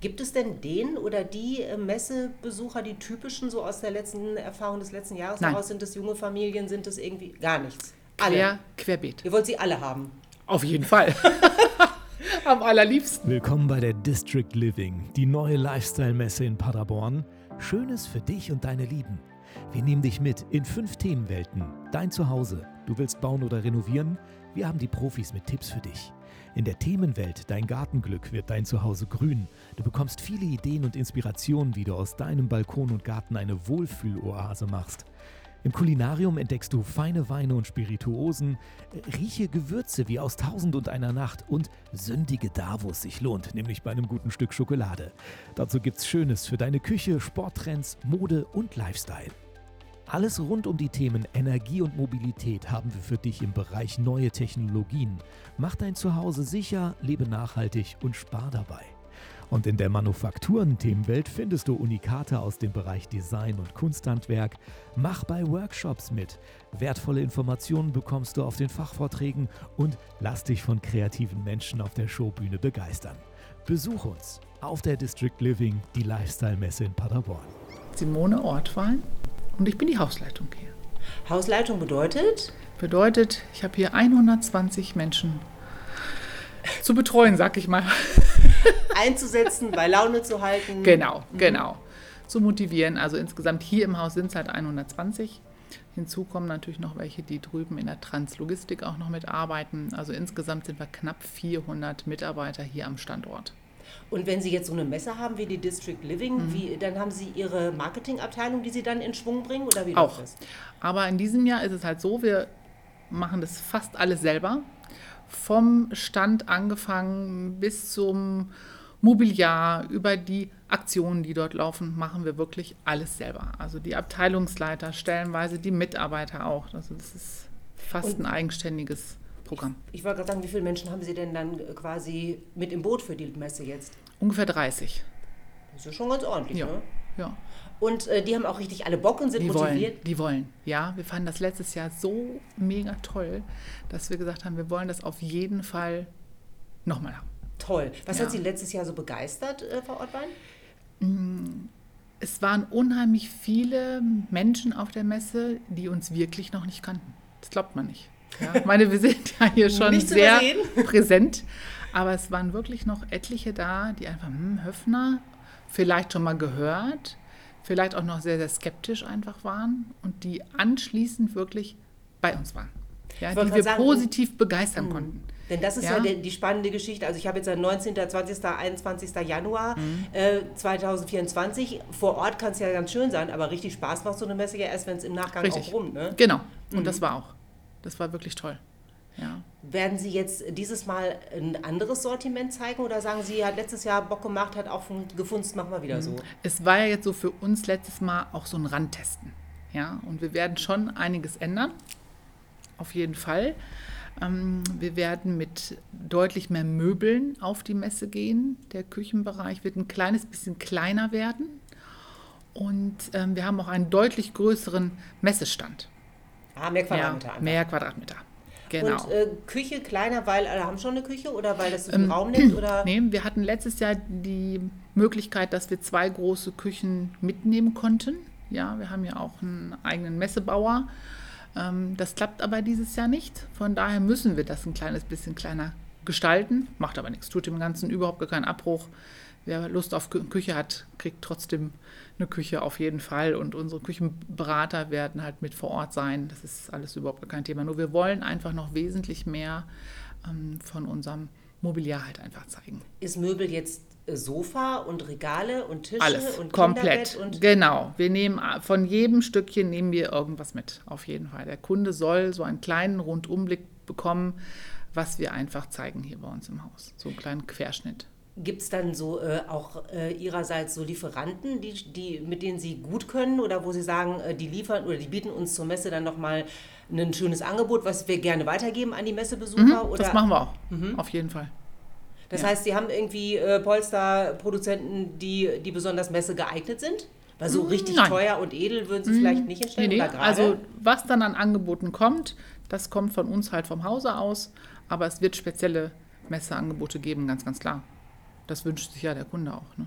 Gibt es denn den oder die äh, Messebesucher, die typischen so aus der letzten Erfahrung des letzten Jahres Nein. heraus? Sind es junge Familien? Sind es irgendwie gar nichts? Quer, querbeet. Ihr wollt sie alle haben. Auf jeden Fall. Am allerliebsten. Willkommen bei der District Living, die neue Lifestyle-Messe in Paderborn. Schönes für dich und deine Lieben. Wir nehmen dich mit in fünf Themenwelten. Dein Zuhause. Du willst bauen oder renovieren? Wir haben die Profis mit Tipps für dich. In der Themenwelt Dein Gartenglück wird dein Zuhause grün. Du bekommst viele Ideen und Inspirationen, wie du aus deinem Balkon und Garten eine Wohlfühloase machst. Im Kulinarium entdeckst du feine Weine und Spirituosen, rieche Gewürze wie aus Tausend und einer Nacht und sündige da, wo es sich lohnt, nämlich bei einem guten Stück Schokolade. Dazu gibt's Schönes für deine Küche, Sporttrends, Mode und Lifestyle. Alles rund um die Themen Energie und Mobilität haben wir für dich im Bereich neue Technologien. Mach dein Zuhause sicher, lebe nachhaltig und spar dabei. Und in der Manufakturen-Themenwelt findest du Unikate aus dem Bereich Design und Kunsthandwerk. Mach bei Workshops mit. Wertvolle Informationen bekommst du auf den Fachvorträgen und lass dich von kreativen Menschen auf der Showbühne begeistern. Besuch uns auf der District Living, die Lifestyle-Messe in Paderborn. Simone Ortwahl und ich bin die Hausleitung hier. Hausleitung bedeutet? Bedeutet, ich habe hier 120 Menschen zu betreuen, sag ich mal. einzusetzen, bei Laune zu halten. Genau, genau. Zu motivieren. Also insgesamt hier im Haus sind es halt 120. Hinzu kommen natürlich noch welche, die drüben in der Translogistik auch noch mitarbeiten. Also insgesamt sind wir knapp 400 Mitarbeiter hier am Standort. Und wenn Sie jetzt so eine Messe haben wie die District Living, Mhm. wie, dann haben Sie Ihre Marketingabteilung, die Sie dann in Schwung bringen? Oder wie Auch. das? Aber in diesem Jahr ist es halt so, wir machen das fast alles selber. Vom Stand angefangen bis zum Mobiliar, über die Aktionen, die dort laufen, machen wir wirklich alles selber. Also die Abteilungsleiter, stellenweise die Mitarbeiter auch. Also das ist fast Und- ein eigenständiges Programm. Ich wollte gerade sagen, wie viele Menschen haben Sie denn dann äh, quasi mit im Boot für die Messe jetzt? Ungefähr 30. Das ist schon ganz ordentlich, Ja. ne? ja. Und äh, die haben auch richtig alle Bock und sind Die motiviert. wollen, die wollen. Ja, wir fanden das letztes Jahr so mega toll, dass wir gesagt haben, wir wollen das auf jeden Fall nochmal haben. Toll. Was Ja. hat Sie letztes Jahr so begeistert, äh, Frau Ottwein? Es waren unheimlich viele Menschen auf der Messe, die uns wirklich noch nicht kannten. Das glaubt man nicht. Ja, ich meine, wir sind ja hier schon sehr präsent, aber es waren wirklich noch etliche da, die einfach, hm, Höfner, vielleicht schon mal gehört, vielleicht auch noch sehr, sehr skeptisch einfach waren und die anschließend wirklich bei uns waren. Ja, die wir sagen, positiv begeistern konnten. Denn das ist ja, Ja. die, die spannende Geschichte. Also ich habe jetzt am 19., 20., 21. Januar Mhm. äh, 2024. Vor Ort kann es ja ganz schön sein, aber richtig Spaß macht so eine Messe ja erst, wenn es im Nachgang Richtig. auch rum. Ne? Genau. Und Mhm. das war auch. Das war wirklich toll. Ja. Werden Sie jetzt dieses Mal ein anderes Sortiment zeigen oder sagen Sie, hat letztes Jahr Bock gemacht, hat auch fun- gefunzt, machen wir wieder so? Es war ja jetzt so für uns letztes Mal auch so ein Randtesten. Ja, und wir werden schon einiges ändern. Auf jeden Fall. Ähm, wir werden mit deutlich mehr Möbeln auf die Messe gehen. Der Küchenbereich wird ein kleines bisschen kleiner werden. Und ähm, wir haben auch einen deutlich größeren Messestand. Ah, mehr Quadratmeter ja, mehr Quadratmeter. Genau. Und äh, Küche kleiner, weil alle haben schon eine Küche oder weil das so viel Raum nimmt? Oder? Ähm, Nee, wir hatten letztes Jahr die Möglichkeit, dass wir zwei große Küchen mitnehmen konnten. Ja, wir haben ja auch einen eigenen Messebauer. Ähm, das klappt aber dieses Jahr nicht. Von daher müssen wir das ein kleines bisschen kleiner gestalten. Macht aber nichts, tut dem Ganzen überhaupt gar keinen Abbruch. Wer Lust auf Kü- Küche hat, kriegt trotzdem eine Küche auf jeden Fall. Und unsere Küchenberater werden halt mit vor Ort sein. Das ist alles überhaupt kein Thema. Nur wir wollen einfach noch wesentlich mehr ähm, von unserem Mobiliar halt einfach zeigen. Ist Möbel jetzt äh, Sofa und Regale und Tische Alles, und komplett. Und genau. Wir nehmen a- von jedem Stückchen nehmen wir irgendwas mit, auf jeden Fall. Der Kunde soll so einen kleinen Rundumblick bekommen, was wir einfach zeigen hier bei uns im Haus. So einen kleinen Querschnitt. Gibt es dann so äh, auch äh, Ihrerseits so Lieferanten, die, die, mit denen Sie gut können oder wo Sie sagen, äh, die liefern oder die bieten uns zur Messe dann nochmal ein schönes Angebot, was wir gerne weitergeben an die Messebesucher? oder? Mhm, Das machen wir auch, auf jeden Fall. Das Ja. heißt, Sie haben irgendwie äh, Polsterproduzenten, die, die besonders Messe geeignet sind? Weil so richtig Nein. teuer und edel würden Sie vielleicht nicht Nee, hinstellen nee, oder gerade? also was dann an Angeboten kommt, das kommt von uns halt vom Hause aus, aber es wird spezielle Messeangebote geben, ganz, ganz klar. Das wünscht sich ja der Kunde auch. Ne?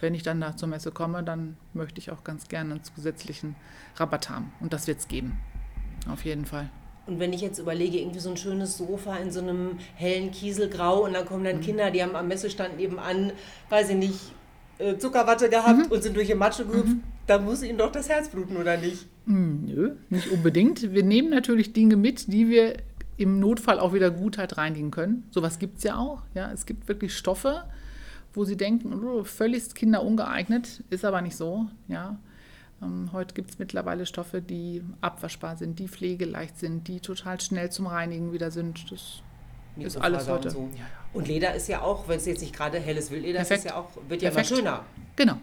Wenn ich dann da zur Messe komme, dann möchte ich auch ganz gerne einen zusätzlichen Rabatt haben. Und das wird es geben. Auf jeden Fall. Und wenn ich jetzt überlege, irgendwie so ein schönes Sofa in so einem hellen Kieselgrau und dann kommen dann Kinder, die haben am Messestand nebenan, weiß ich nicht, äh, Zuckerwatte gehabt und sind durch die Matsche gehüpft, da muss ihnen doch das Herz bluten, oder nicht? Hm, Nö, nicht unbedingt. Wir nehmen natürlich Dinge mit, die wir im Notfall auch wieder gut halt reinigen können. Sowas gibt es ja auch. Ja, es gibt wirklich Stoffe, wo sie denken, oh, völlig kinderungeeignet, ist aber nicht so. Ja. Ähm, heute gibt es mittlerweile Stoffe, die abwaschbar sind, die pflegeleicht sind, die total schnell zum Reinigen wieder sind. Das ist alles und heute. So. Ja, ja. Und Leder ist ja auch, wenn es jetzt nicht gerade helles Wildleder ist, ist ja auch, wird ja Perfekt. immer schöner. Genau.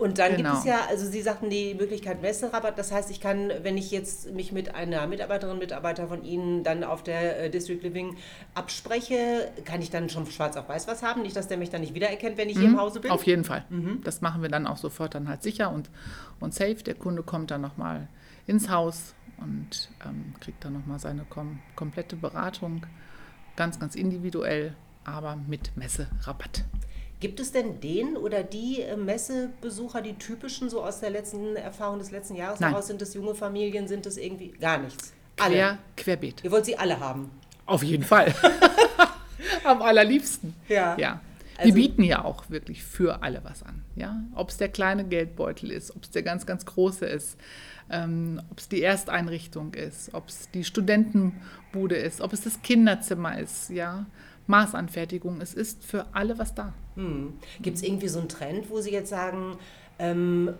Und dann Genau. gibt es ja, also Sie sagten die Möglichkeit Messerabatt. Das heißt, ich kann, wenn ich jetzt mich mit einer Mitarbeiterin, Mitarbeiter von Ihnen dann auf der äh, District Living abspreche, kann ich dann schon schwarz auf weiß was haben? Nicht, dass der mich dann nicht wiedererkennt, wenn ich hier im Hause bin? Mhm. Auf jeden Fall. Das machen wir dann auch sofort dann halt sicher und, und safe. Der Kunde kommt dann nochmal ins Haus und ähm, kriegt dann nochmal seine kom komplette Beratung. Ganz, ganz individuell, aber mit Messerabatt. Gibt es denn den oder die äh, Messebesucher, die typischen, so aus der letzten Erfahrung des letzten Jahres Nein. heraus? Sind es junge Familien? Sind es irgendwie gar nichts? Alle. Quer, querbeet. Ihr wollt sie alle haben. Auf jeden Fall. Am allerliebsten. Ja. Ja. Also- Wir bieten ja auch wirklich für alle was an. Ja? Ob es der kleine Geldbeutel ist, ob es der ganz, ganz große ist, ähm, ob es die Ersteinrichtung ist, ob es die Studentenbude ist, ob es das Kinderzimmer ist, ja. Maßanfertigung, es ist für alle was da. Hm. Gibt es irgendwie so einen Trend, wo Sie jetzt sagen, ähm,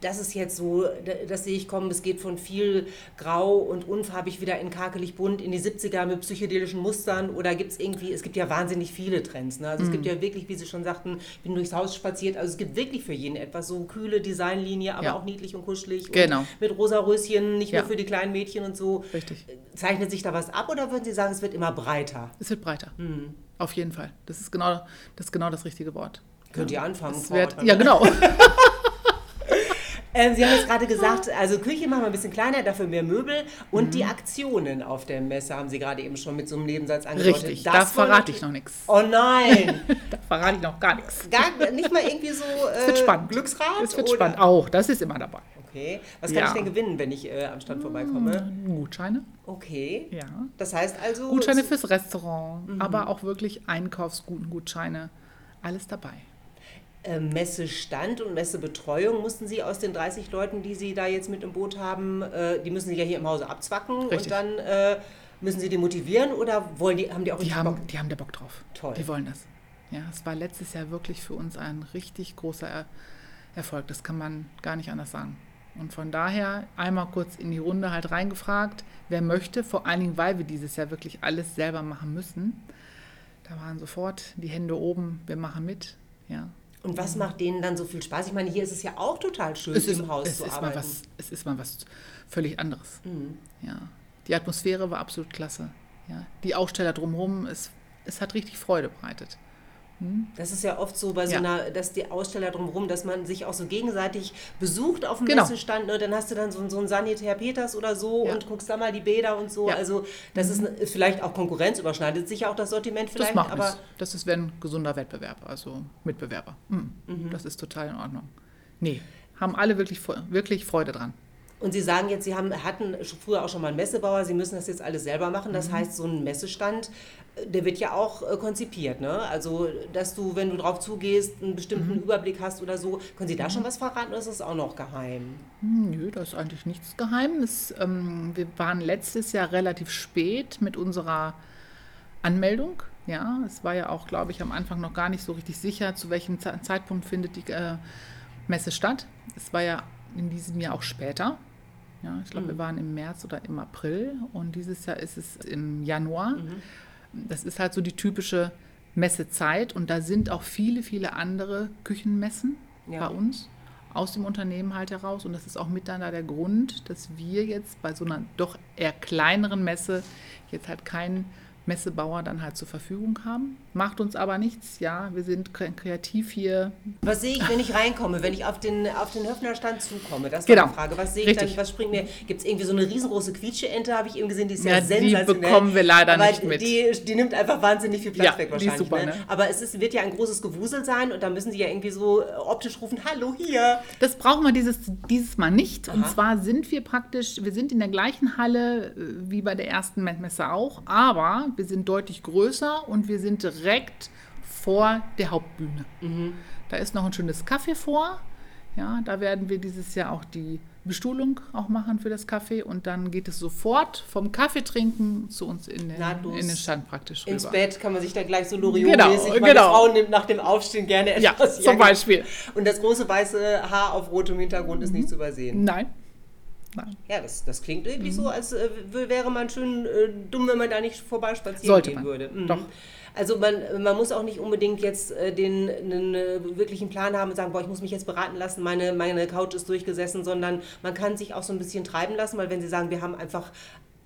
das ist jetzt so, da- das sehe ich kommen, es geht von viel grau und unfarbig wieder in karkelig bunt in die 70er mit psychedelischen Mustern oder gibt es irgendwie, es gibt ja wahnsinnig viele Trends. Ne? Also es gibt Mhm. ja wirklich, wie Sie schon sagten, ich bin durchs Haus spaziert, also es gibt wirklich für jeden etwas, so kühle Designlinie, aber Ja. auch niedlich und kuschelig Genau. und mit rosa Röschen, nicht Ja. nur für die kleinen Mädchen und so. Richtig. Zeichnet sich da was ab oder würden Sie sagen, es wird immer breiter? Es wird breiter. Hm. Auf jeden Fall. Das ist genau das, ist genau das richtige Wort. Könnt ihr anfangen? Es Frau wird, ja, genau. Ähm, Sie haben jetzt gerade gesagt, also Küche machen wir ein bisschen kleiner, dafür mehr Möbel und Mhm. die Aktionen auf der Messe haben Sie gerade eben schon mit so einem Nebensatz angedeutet. Richtig, Das da verrate ich noch nichts. Oh nein, Da verrate ich noch gar nichts. Gar, nicht mal irgendwie so äh, Es wird spannend. Glücksrad? Es wird oder? spannend. Auch, das ist immer dabei. Okay, was kann Ja. ich denn gewinnen, wenn ich äh, am Stand vorbeikomme? Gutscheine. Okay, Ja. das heißt also... Gutscheine fürs Restaurant, Mhm. aber auch wirklich Einkaufsgutscheine. Alles dabei. Äh, Messestand und Messebetreuung mussten Sie aus den 30 Leuten, die Sie da jetzt mit im Boot haben, äh, die müssen Sie ja hier im Hause abzwacken und Richtig. dann äh, müssen Sie die motivieren oder wollen die, haben die auch Die haben, Bock? die haben da Bock drauf. Toll. Die wollen das. Ja, es war letztes Jahr wirklich für uns ein richtig großer er Erfolg. Das kann man gar nicht anders sagen. Und von daher einmal kurz in die Runde halt reingefragt, wer möchte, vor allen Dingen, weil wir dieses Jahr wirklich alles selber machen müssen. Da waren sofort die Hände oben, wir machen mit. Ja. Und was macht denen dann so viel Spaß? Ich meine, hier ist es ja auch total schön, im Haus es zu ist arbeiten. Mal was, es ist mal was völlig anderes. Mhm. Ja. Die Atmosphäre war absolut klasse. Ja. Die Aussteller drumherum, es, es hat richtig Freude bereitet. Das ist ja oft so bei so Ja. einer, dass die Aussteller drumherum, dass man sich auch so gegenseitig besucht auf dem Genau. Messestand. Ne? Dann hast du dann so, so einen Sanitär Peters oder so Ja. und guckst da mal die Bäder und so. Ja. Mhm. Also das ist, ist vielleicht auch Konkurrenz, überschneidet sich ja auch das Sortiment vielleicht. das macht aber nichts. Das ist wenn ein gesunder Wettbewerb, also Mitbewerber. Mhm. Das ist total in Ordnung. Nee, haben alle wirklich, wirklich Freude dran. Und Sie sagen jetzt, Sie haben, hatten früher auch schon mal einen Messebauer, Sie müssen das jetzt alles selber machen. Mhm. Das heißt, so ein Messestand, äh, der wird ja auch äh, konzipiert. Ne? Also, dass du, wenn du drauf zugehst, einen bestimmten Mhm. Überblick hast oder so. Können Sie da schon was verraten oder ist das auch noch geheim? Hm, Nö, das ist eigentlich nichts Geheimes. Ähm, wir waren letztes Jahr relativ spät mit unserer Anmeldung. Ja, es war ja auch, glaube ich, am Anfang noch gar nicht so richtig sicher, zu welchem Ze- Zeitpunkt findet die äh, Messe statt. Es war ja in diesem Jahr auch später. Ja, ich glaube, wir waren im März oder im April und dieses Jahr ist es im Januar. Das ist halt so die typische Messezeit und da sind auch viele, viele andere Küchenmessen Ja. bei uns aus dem Unternehmen halt heraus und das ist auch mit dann da der Grund, dass wir jetzt bei so einer doch eher kleineren Messe jetzt halt keinen Messebauer dann halt zur Verfügung haben. Macht uns aber nichts. Ja, wir sind kre- kreativ hier. Was sehe ich, wenn ich reinkomme, wenn ich auf den, auf den Höfnerstand zukomme? Das war Genau. die Frage. Was sehe ich Richtig. dann, was springt mir? Gibt es irgendwie so eine riesengroße Quietsche-Ente, habe ich eben gesehen, die ist ja, Ja, die sensationell. bekommen wir leider aber nicht mit. Die, die nimmt einfach wahnsinnig viel Platz Ja, weg die ist wahrscheinlich. super, ne? ne? Aber es ist, wird ja ein großes Gewusel sein und da müssen sie ja irgendwie so äh, optisch rufen, hallo hier. Das brauchen wir dieses, dieses Mal nicht. Und Aha. zwar sind wir praktisch, wir sind in der gleichen Halle äh, wie bei der ersten Messe auch, aber wir sind deutlich größer und wir sind direkt vor der Hauptbühne. Mhm. Da ist noch ein schönes Café vor. Ja, da werden wir dieses Jahr auch die Bestuhlung auch machen für das Café und dann geht es sofort vom Kaffee trinken zu uns in den, Nahtlos in den Stand praktisch rüber. Ins Bett kann man sich da gleich so Loriot-mäßig, Genau, genau. Frau nimmt nach dem Aufstehen gerne Ja, etwas. zum genau. Beispiel. Und das große weiße Haar auf rotem Hintergrund ist nicht zu übersehen. Nein. Nein. Ja, das, das klingt irgendwie Mhm. so, als äh, wäre man schön äh, dumm, wenn man da nicht vorbeispazieren Sollte gehen man. würde. Mhm. Doch. Also man, man muss auch nicht unbedingt jetzt äh, den einen äh, wirklichen Plan haben und sagen, boah, ich muss mich jetzt beraten lassen, meine, meine Couch ist durchgesessen, sondern man kann sich auch so ein bisschen treiben lassen, weil wenn Sie sagen, wir haben einfach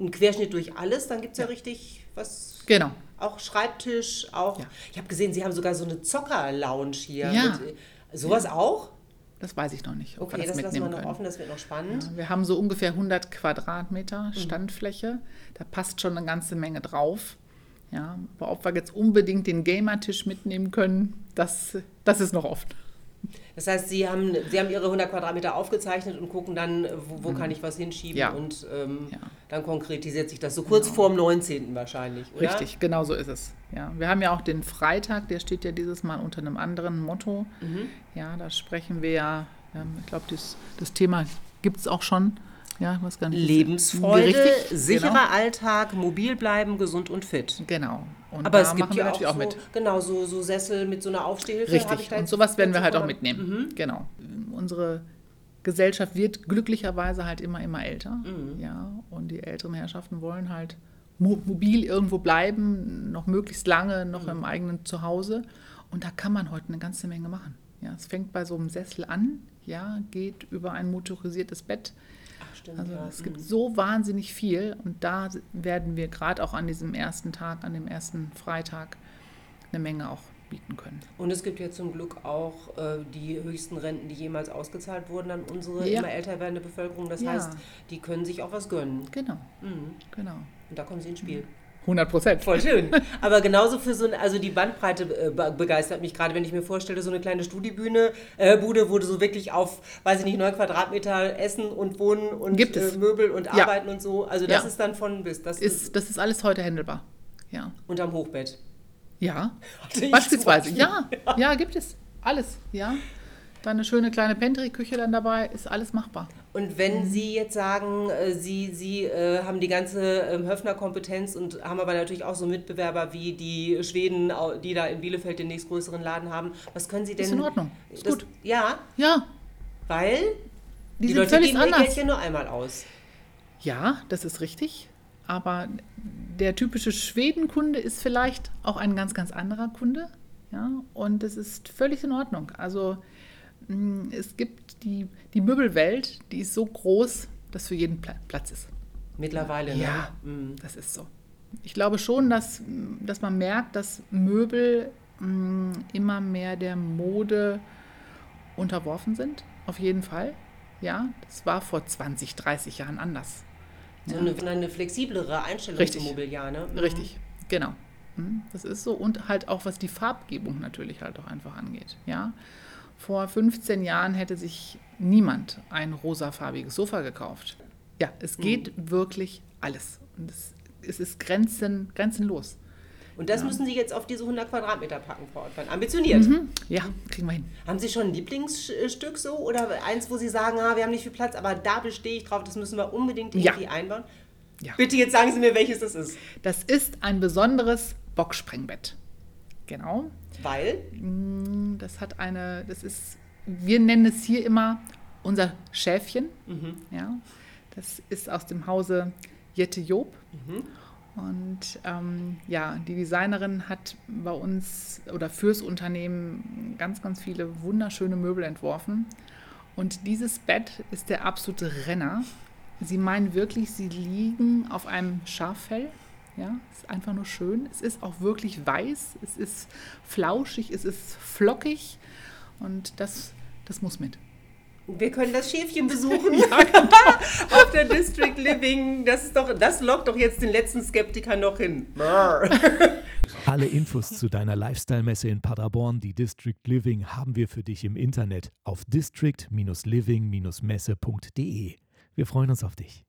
einen Querschnitt durch alles, dann gibt es ja. richtig was, Genau. auch Schreibtisch, auch, Ja. ich habe gesehen, Sie haben sogar so eine Zocker-Lounge hier. Ja. Mit, äh, sowas auch? Das weiß ich noch nicht, ob Okay, wir das, das, lassen wir noch können. offen, das wird noch spannend. Ja, wir haben so ungefähr 100 Quadratmeter Mhm. Standfläche. Da passt schon eine ganze Menge drauf. Ja, aber ob wir jetzt unbedingt den Gamertisch mitnehmen können, das, das ist noch offen. Das heißt, Sie haben, Sie haben Ihre 100 Quadratmeter aufgezeichnet und gucken dann, wo, wo kann ich was hinschieben Mhm. Ja. und ähm, Ja. Genau. dann konkretisiert sich das so kurz vorm 19. wahrscheinlich, oder? Richtig, genau so ist es. Ja, wir haben ja auch den Freitag, der steht ja dieses Mal unter einem anderen Motto. Mhm. Ja, da sprechen wir ja, ähm, ich glaube, das, das Thema gibt es auch schon. Ja, ich weiß gar nicht. Lebensfreude, Richtig, sicherer genau. Alltag, mobil bleiben, gesund und fit. Genau. Und Aber es gibt machen wir ja auch, natürlich auch so, mit. genau so, so Sessel mit so einer Aufstehhilfe. Richtig. Und sowas werden wir halt auch mitnehmen. Genau. Unsere Gesellschaft wird glücklicherweise halt immer, immer älter. Mhm. Ja. Und die älteren Herrschaften wollen halt mo mobil irgendwo bleiben, noch möglichst lange, noch Mhm. im eigenen Zuhause. Und da kann man heute eine ganze Menge machen. Ja, es fängt bei so einem Sessel an, ja, geht über ein motorisiertes Bett. Stimmt, Also ja. es gibt so wahnsinnig viel und da werden wir gerade auch an diesem ersten Tag, an dem ersten Freitag eine Menge auch bieten können. Und es gibt ja zum Glück auch äh, die höchsten Renten, die jemals ausgezahlt wurden an unsere Ja. immer älter werdende Bevölkerung. Das Ja. heißt, die können sich auch was gönnen. Genau, Mhm. genau. Und da kommen sie ins Spiel. 100 Prozent. Voll schön. Aber genauso für so ein, also die Bandbreite äh, be- begeistert mich gerade, wenn ich mir vorstelle, so eine kleine Studiebühne, äh, Bude, wo du so wirklich auf, weiß ich nicht, neun Quadratmeter Essen und Wohnen und. Äh, Möbel und Ja. Arbeiten und so. Also das Ja. ist dann von bis. Das ist, Ist, das ist alles heute handelbar. Ja. unterm Hochbett. Ja. Beispielsweise. zum Ja. ja, gibt es. Alles. Ja. Dann eine schöne kleine Pantry-Küche dann dabei, ist alles machbar. Und wenn Mhm. Sie jetzt sagen, äh, Sie, Sie äh, haben die ganze ähm, Höfner-Kompetenz und haben aber natürlich auch so Mitbewerber wie die Schweden, die da in Bielefeld den nächstgrößeren Laden haben, was können Sie denn... Ist in Ordnung. Ist das, gut. Ja, Ja. weil Die, sind Leute völlig geben ihr anders. Geld ja nur einmal aus. Ja, das ist richtig. Aber der typische Schwedenkunde ist vielleicht auch ein ganz, ganz anderer Kunde. Ja, und es ist völlig in Ordnung. Also es gibt die, die Möbelwelt, die ist so groß, dass für jeden Pla Platz ist. Mittlerweile, ne? Ja, Mhm. das ist so. Ich glaube schon, dass, dass man merkt, dass Möbel mh, immer mehr der Mode unterworfen sind. Auf jeden Fall. Ja, das war vor 20, 30 Jahren anders. So eine, eine flexiblere Einstellung Richtig. zum Mobiliar, ne? Mhm. Richtig, genau. Das ist so. Und halt auch, was die Farbgebung natürlich halt auch einfach angeht. Ja. Vor 15 Jahren hätte sich niemand ein rosafarbiges Sofa gekauft. Ja, es geht wirklich alles. Und es, es ist grenzen, grenzenlos. Und das müssen Sie jetzt auf diese 100 Quadratmeter packen, Frau Ottmann. Ambitioniert. Mhm. Ja, kriegen wir hin. Haben Sie schon ein Lieblingsstück so? Oder eins, wo Sie sagen, ah, wir haben nicht viel Platz, aber da bestehe ich drauf, das müssen wir unbedingt Ja. irgendwie einbauen? Ja. Bitte jetzt sagen Sie mir, welches das ist. Das ist ein besonderes Boxsprengbett. Genau. Weil? Mm, Das hat eine, das ist, wir nennen es hier immer unser Schäfchen. Ja, das ist aus dem Hause Jette Job. Und ähm, ja, die Designerin hat bei uns oder fürs Unternehmen ganz, ganz viele wunderschöne Möbel entworfen. Und dieses Bett ist der absolute Renner. Sie meinen wirklich, sie liegen auf einem Schaffell. Ja, es ist einfach nur schön. Es ist auch wirklich weiß, es ist flauschig, es ist flockig und das, das muss mit. Wir können das Schäfchen besuchen auf der District Living. Das, ist doch, das lockt doch jetzt den letzten Skeptiker noch hin. Alle Infos zu deiner Lifestyle-Messe in Paderborn, die District Living, haben wir für dich im Internet auf district-living-messe.de. Wir freuen uns auf dich.